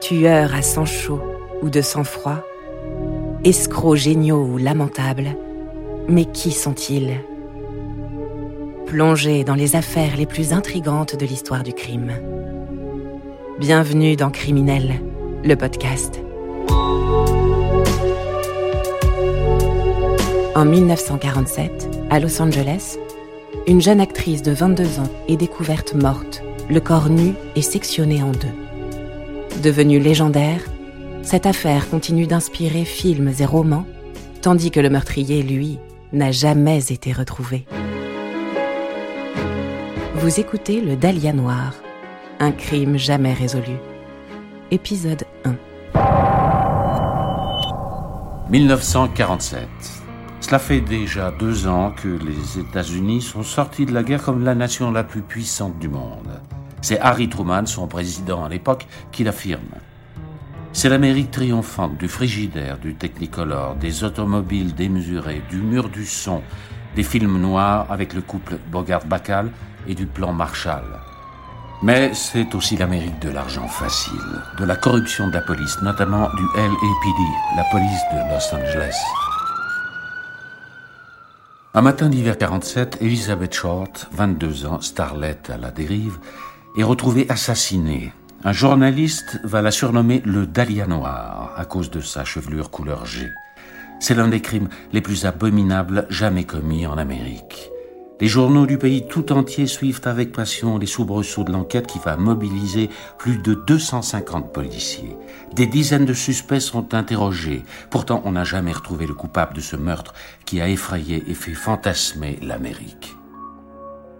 tueurs à sang chaud ou de sang-froid, escrocs géniaux ou lamentables, mais qui sont-ils? Plongés dans les affaires les plus intrigantes de l'histoire du crime. Bienvenue dans Criminel, le podcast. En 1947, à Los Angeles, une jeune actrice de 22 ans est découverte morte, le corps nu et sectionné en deux. Devenue légendaire, cette affaire continue d'inspirer films et romans, tandis que le meurtrier, lui, n'a jamais été retrouvé. Vous écoutez Le Dahlia Noir, un crime jamais résolu. Épisode 1. 1947. Cela fait déjà deux ans que les États-Unis sont sortis de la guerre comme la nation la plus puissante du monde. C'est Harry Truman, son président à l'époque, qui l'affirme. C'est l'Amérique triomphante du frigidaire, du technicolor, des automobiles démesurées, du mur du son, des films noirs avec le couple Bogart-Bacal et du plan Marshall. Mais c'est aussi l'Amérique de l'argent facile, de la corruption de la police, notamment du LAPD, la police de Los Angeles. Un matin d'hiver 47, Elizabeth Short, 22 ans, starlet à la dérive, est retrouvée assassinée un journaliste va la surnommer le Dahlia noir à cause de sa chevelure couleur G. C'est l'un des crimes les plus abominables jamais commis en Amérique. Les journaux du pays tout entier suivent avec passion les soubresauts de l'enquête qui va mobiliser plus de 250 policiers. Des dizaines de suspects sont interrogés. Pourtant, on n'a jamais retrouvé le coupable de ce meurtre qui a effrayé et fait fantasmer l'Amérique.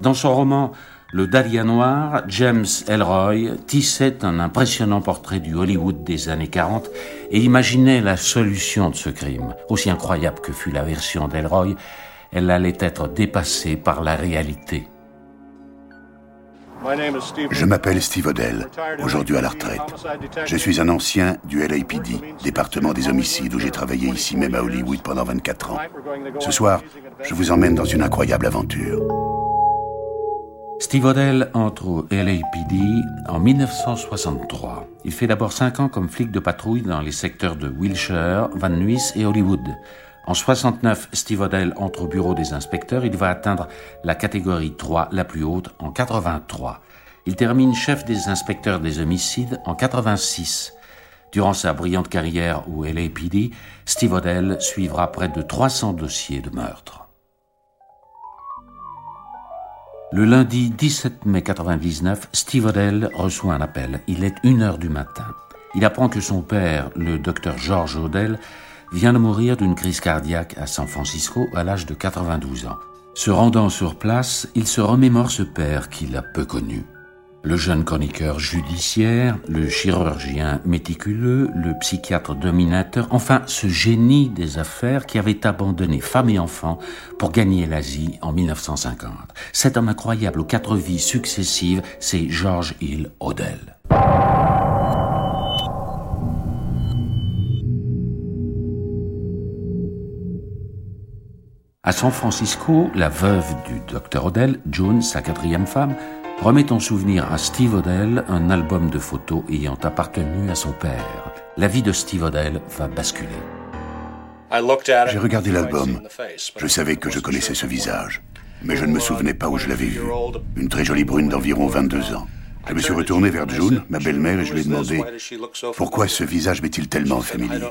Dans son roman le Dahlia Noir, James Elroy tissait un impressionnant portrait du Hollywood des années 40 et imaginait la solution de ce crime. Aussi incroyable que fut la version d'Elroy, elle allait être dépassée par la réalité. Je m'appelle Steve Odell, aujourd'hui à la retraite. Je suis un ancien du LAPD, département des homicides, où j'ai travaillé ici même à Hollywood pendant 24 ans. Ce soir, je vous emmène dans une incroyable aventure. Steve Odell entre au LAPD en 1963. Il fait d'abord cinq ans comme flic de patrouille dans les secteurs de Wilshire, Van Nuys et Hollywood. En 69, Steve Odell entre au bureau des inspecteurs. Il va atteindre la catégorie 3, la plus haute, en 83. Il termine chef des inspecteurs des homicides en 86. Durant sa brillante carrière au LAPD, Steve Odell suivra près de 300 dossiers de meurtre. Le lundi 17 mai 99, Steve Odell reçoit un appel. Il est une heure du matin. Il apprend que son père, le docteur George Odell, vient de mourir d'une crise cardiaque à San Francisco à l'âge de 92 ans. Se rendant sur place, il se remémore ce père qu'il a peu connu le jeune chroniqueur judiciaire, le chirurgien méticuleux, le psychiatre dominateur, enfin ce génie des affaires qui avait abandonné femme et enfants pour gagner l'Asie en 1950. Cet homme incroyable aux quatre vies successives, c'est George Hill Odell. À San Francisco, la veuve du docteur Odell, June, sa quatrième femme, remet en souvenir à Steve Odell un album de photos ayant appartenu à son père. La vie de Steve Odell va basculer. J'ai regardé l'album. Je savais que je connaissais ce visage, mais je ne me souvenais pas où je l'avais vu. Une très jolie brune d'environ 22 ans. Je me suis retourné vers June, ma belle-mère, et je lui ai demandé pourquoi ce visage m'est-il tellement familier?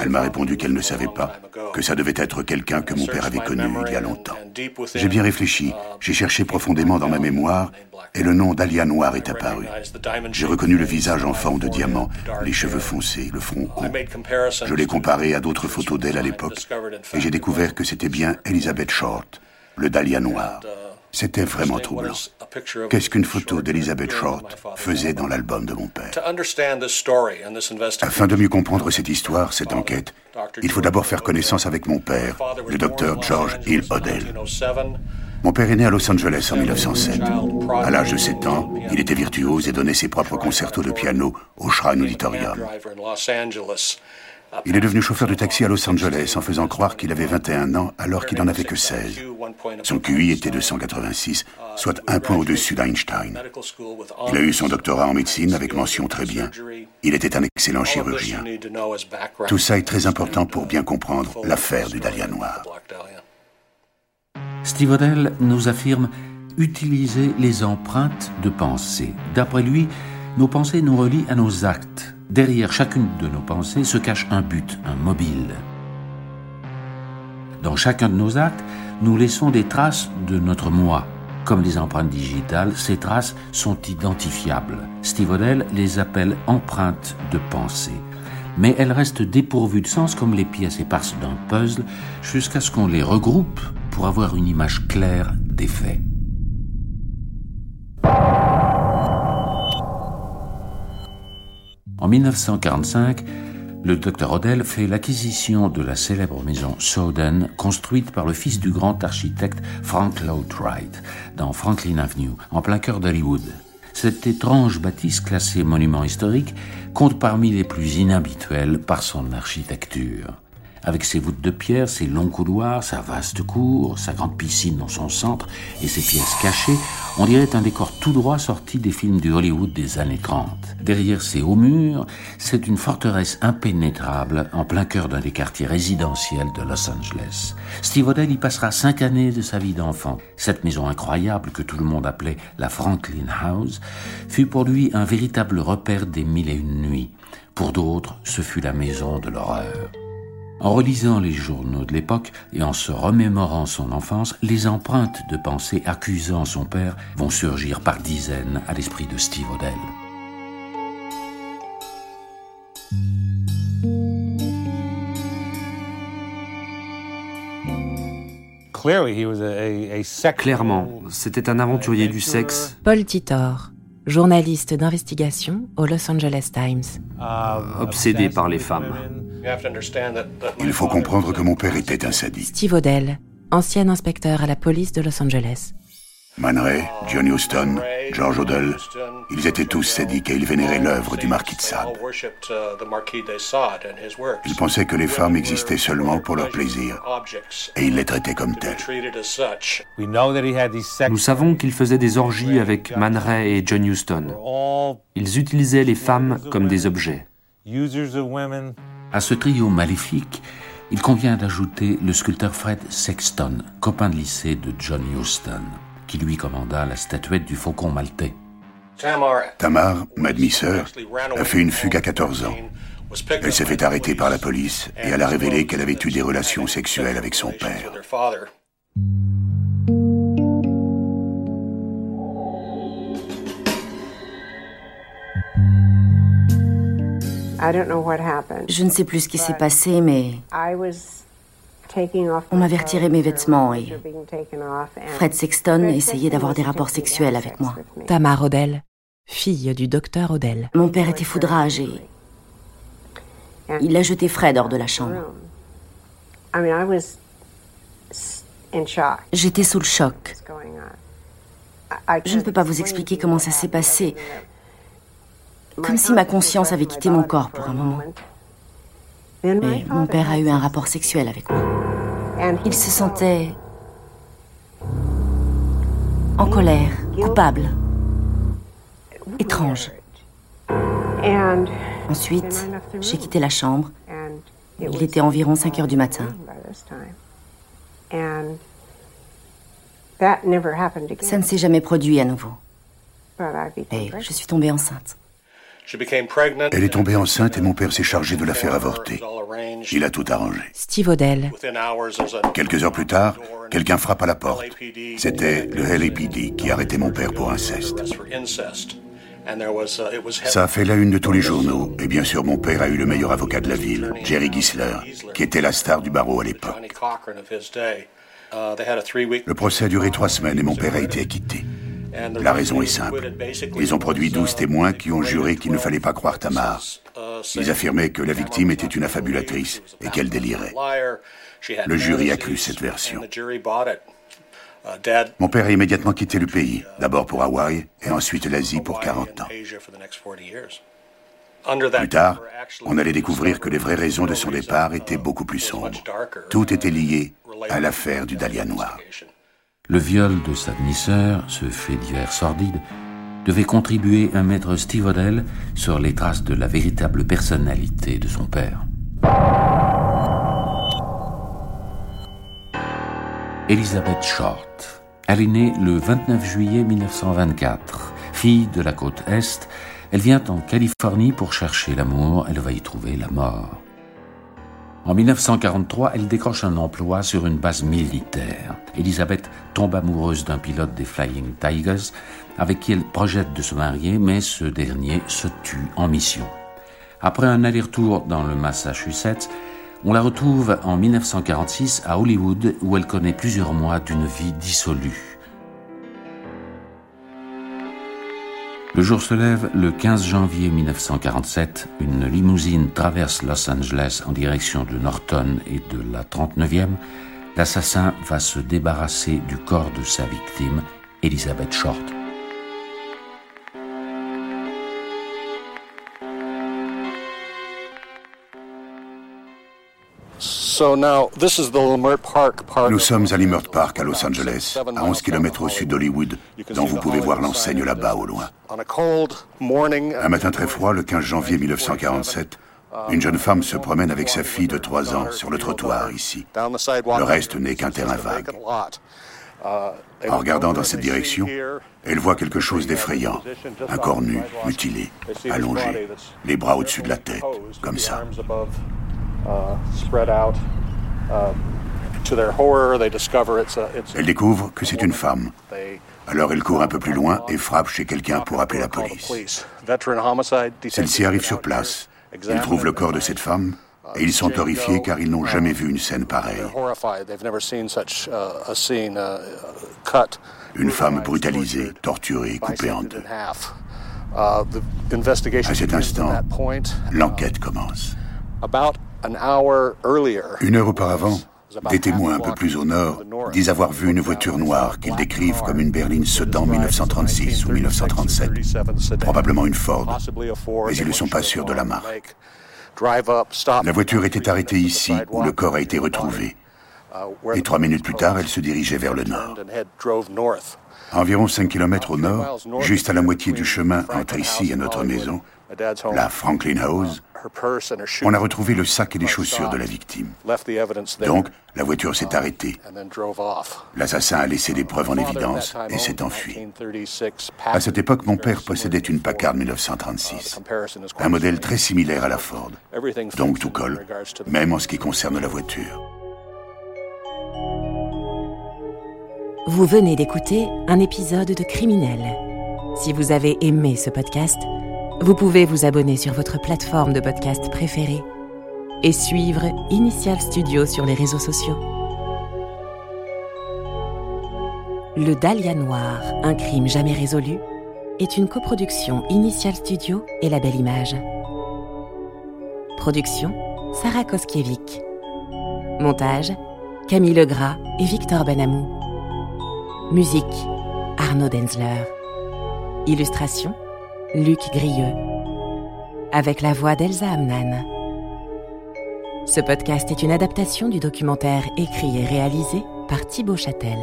Elle m'a répondu qu'elle ne savait pas, que ça devait être quelqu'un que mon père avait connu il y a longtemps. J'ai bien réfléchi, j'ai cherché profondément dans ma mémoire, et le nom d'Alia Noir est apparu. J'ai reconnu le visage en forme de diamant, les cheveux foncés, le front haut. Je l'ai comparé à d'autres photos d'elle à l'époque, et j'ai découvert que c'était bien Elizabeth Short, le Dahlia Noir. C'était vraiment troublant. Qu'est-ce qu'une photo d'Elizabeth Short faisait dans l'album de mon père? Afin de mieux comprendre cette histoire, cette enquête, il faut d'abord faire connaissance avec mon père, le docteur George Hill Odell. Mon père est né à Los Angeles en 1907. À l'âge de 7 ans, il était virtuose et donnait ses propres concertos de piano au Shrine Auditorium. Il est devenu chauffeur de taxi à Los Angeles en faisant croire qu'il avait 21 ans alors qu'il n'en avait que 16. Son QI était de 186, soit un point au-dessus d'Einstein. Il a eu son doctorat en médecine avec mention très bien. Il était un excellent chirurgien. Tout ça est très important pour bien comprendre l'affaire du Dahlia noir. Steve Odell nous affirme utiliser les empreintes de pensée. D'après lui, nos pensées nous relient à nos actes. Derrière chacune de nos pensées se cache un but, un mobile. Dans chacun de nos actes, nous laissons des traces de notre moi. Comme les empreintes digitales, ces traces sont identifiables. Steve Odell les appelle empreintes de pensée. Mais elles restent dépourvues de sens comme les pièces éparses d'un puzzle jusqu'à ce qu'on les regroupe pour avoir une image claire des faits. En 1945, le docteur Odell fait l'acquisition de la célèbre maison Soden, construite par le fils du grand architecte Frank Lloyd Wright, dans Franklin Avenue, en plein cœur d'Hollywood. Cette étrange bâtisse classée monument historique compte parmi les plus inhabituelles par son architecture avec ses voûtes de pierre, ses longs couloirs, sa vaste cour, sa grande piscine dans son centre et ses pièces cachées, on dirait un décor tout droit sorti des films du Hollywood des années 30. Derrière ces hauts murs, c'est une forteresse impénétrable en plein cœur d'un des quartiers résidentiels de Los Angeles. Steve Odell y passera cinq années de sa vie d'enfant. Cette maison incroyable que tout le monde appelait la Franklin House fut pour lui un véritable repère des mille et une nuits. Pour d'autres, ce fut la maison de l'horreur. En relisant les journaux de l'époque et en se remémorant son enfance, les empreintes de pensée accusant son père vont surgir par dizaines à l'esprit de Steve Odell. Clairement, c'était un aventurier du sexe. Paul Titor, journaliste d'investigation au Los Angeles Times. Obsédé par les femmes. Il faut comprendre que mon père était un sadique. Steve Odell, ancien inspecteur à la police de Los Angeles. Man Ray, John Huston, George Odell, ils étaient tous sadiques et ils vénéraient l'œuvre du marquis de Sade. Ils pensaient que les femmes existaient seulement pour leur plaisir et ils les traitaient comme telles. Nous savons qu'il faisait des orgies avec Man Ray et John Huston. Ils utilisaient les femmes comme des objets. À ce trio maléfique, il convient d'ajouter le sculpteur Fred Sexton, copain de lycée de John Huston, qui lui commanda la statuette du faucon maltais. Tamar, ma demi-sœur, a fait une fugue à 14 ans. Elle s'est fait arrêter par la police et elle a révélé qu'elle avait eu des relations sexuelles avec son père. Je ne sais plus ce qui s'est passé, mais on m'avait retiré mes vêtements et Fred Sexton essayait d'avoir des rapports sexuels avec moi. Tamar Odell, fille du docteur Odell. Mon père était foudrage et il a jeté Fred hors de la chambre. J'étais sous le choc. Je ne peux pas vous expliquer comment ça s'est passé comme si ma conscience avait quitté mon corps pour un moment. Mais mon père a eu un rapport sexuel avec moi. Il se sentait en colère, coupable, étrange. Ensuite, j'ai quitté la chambre. Il était environ 5 heures du matin. Ça ne s'est jamais produit à nouveau. Et je suis tombée enceinte. Elle est tombée enceinte et mon père s'est chargé de la faire avorter. Il a tout arrangé. Steve Odell. Quelques heures plus tard, quelqu'un frappe à la porte. C'était le LAPD qui arrêtait mon père pour inceste. Ça a fait la une de tous les journaux, et bien sûr mon père a eu le meilleur avocat de la ville, Jerry Gisler, qui était la star du barreau à l'époque. Le procès a duré trois semaines et mon père a été acquitté. La raison est simple. Ils ont produit douze témoins qui ont juré qu'il ne fallait pas croire Tamar. Ils affirmaient que la victime était une affabulatrice et qu'elle délirait. Le jury a cru cette version. Mon père a immédiatement quitté le pays, d'abord pour Hawaï et ensuite l'Asie pour 40 ans. Plus tard, on allait découvrir que les vraies raisons de son départ étaient beaucoup plus sombres. Tout était lié à l'affaire du Dahlia noir. Le viol de sa demi-sœur, ce fait divers sordide, devait contribuer à mettre Steve Odell sur les traces de la véritable personnalité de son père. Elizabeth Short. Elle est née le 29 juillet 1924. Fille de la côte Est, elle vient en Californie pour chercher l'amour, elle va y trouver la mort. En 1943, elle décroche un emploi sur une base militaire. Elisabeth tombe amoureuse d'un pilote des Flying Tigers avec qui elle projette de se marier, mais ce dernier se tue en mission. Après un aller-retour dans le Massachusetts, on la retrouve en 1946 à Hollywood où elle connaît plusieurs mois d'une vie dissolue. Le jour se lève le 15 janvier 1947. Une limousine traverse Los Angeles en direction de Norton et de la 39e. L'assassin va se débarrasser du corps de sa victime, Elizabeth Short. Nous sommes à Limert Park, à Los Angeles, à 11 km au sud d'Hollywood, dont vous pouvez voir l'enseigne là-bas au loin. Un matin très froid, le 15 janvier 1947, une jeune femme se promène avec sa fille de 3 ans sur le trottoir ici. Le reste n'est qu'un terrain vague. En regardant dans cette direction, elle voit quelque chose d'effrayant. Un corps nu, mutilé, allongé, les bras au-dessus de la tête, comme ça. Elle découvre que c'est une femme. Alors elle court un peu plus loin et frappe chez quelqu'un pour appeler la police. Celle-ci arrive sur place. Ils trouvent le corps de cette femme et ils sont horrifiés car ils n'ont jamais vu une scène pareille. Une femme brutalisée, torturée, coupée en deux. À cet instant, l'enquête commence. Une heure auparavant, des témoins un peu plus au nord disent avoir vu une voiture noire qu'ils décrivent comme une berline Sedan 1936 ou 1937, probablement une Ford, mais ils ne sont pas sûrs de la marque. La voiture était arrêtée ici, où le corps a été retrouvé. Et trois minutes plus tard, elle se dirigeait vers le nord. environ 5 km au nord, juste à la moitié du chemin entre ici et notre maison, la Franklin House, on a retrouvé le sac et les chaussures de la victime. Donc, la voiture s'est arrêtée. L'assassin a laissé des preuves en évidence et s'est enfui. À cette époque, mon père possédait une Packard 1936, un modèle très similaire à la Ford. Donc tout colle, même en ce qui concerne la voiture. Vous venez d'écouter un épisode de Criminel. Si vous avez aimé ce podcast, vous pouvez vous abonner sur votre plateforme de podcast préférée et suivre Initial Studio sur les réseaux sociaux. Le Dahlia Noir, un crime jamais résolu, est une coproduction Initial Studio et La Belle Image. Production Sarah Koskiewicz. Montage Camille Legras et Victor Benamou. Musique Arnaud Denzler. Illustration Luc Grieux, avec la voix d'Elsa Amnan. Ce podcast est une adaptation du documentaire écrit et réalisé par Thibaut Châtel.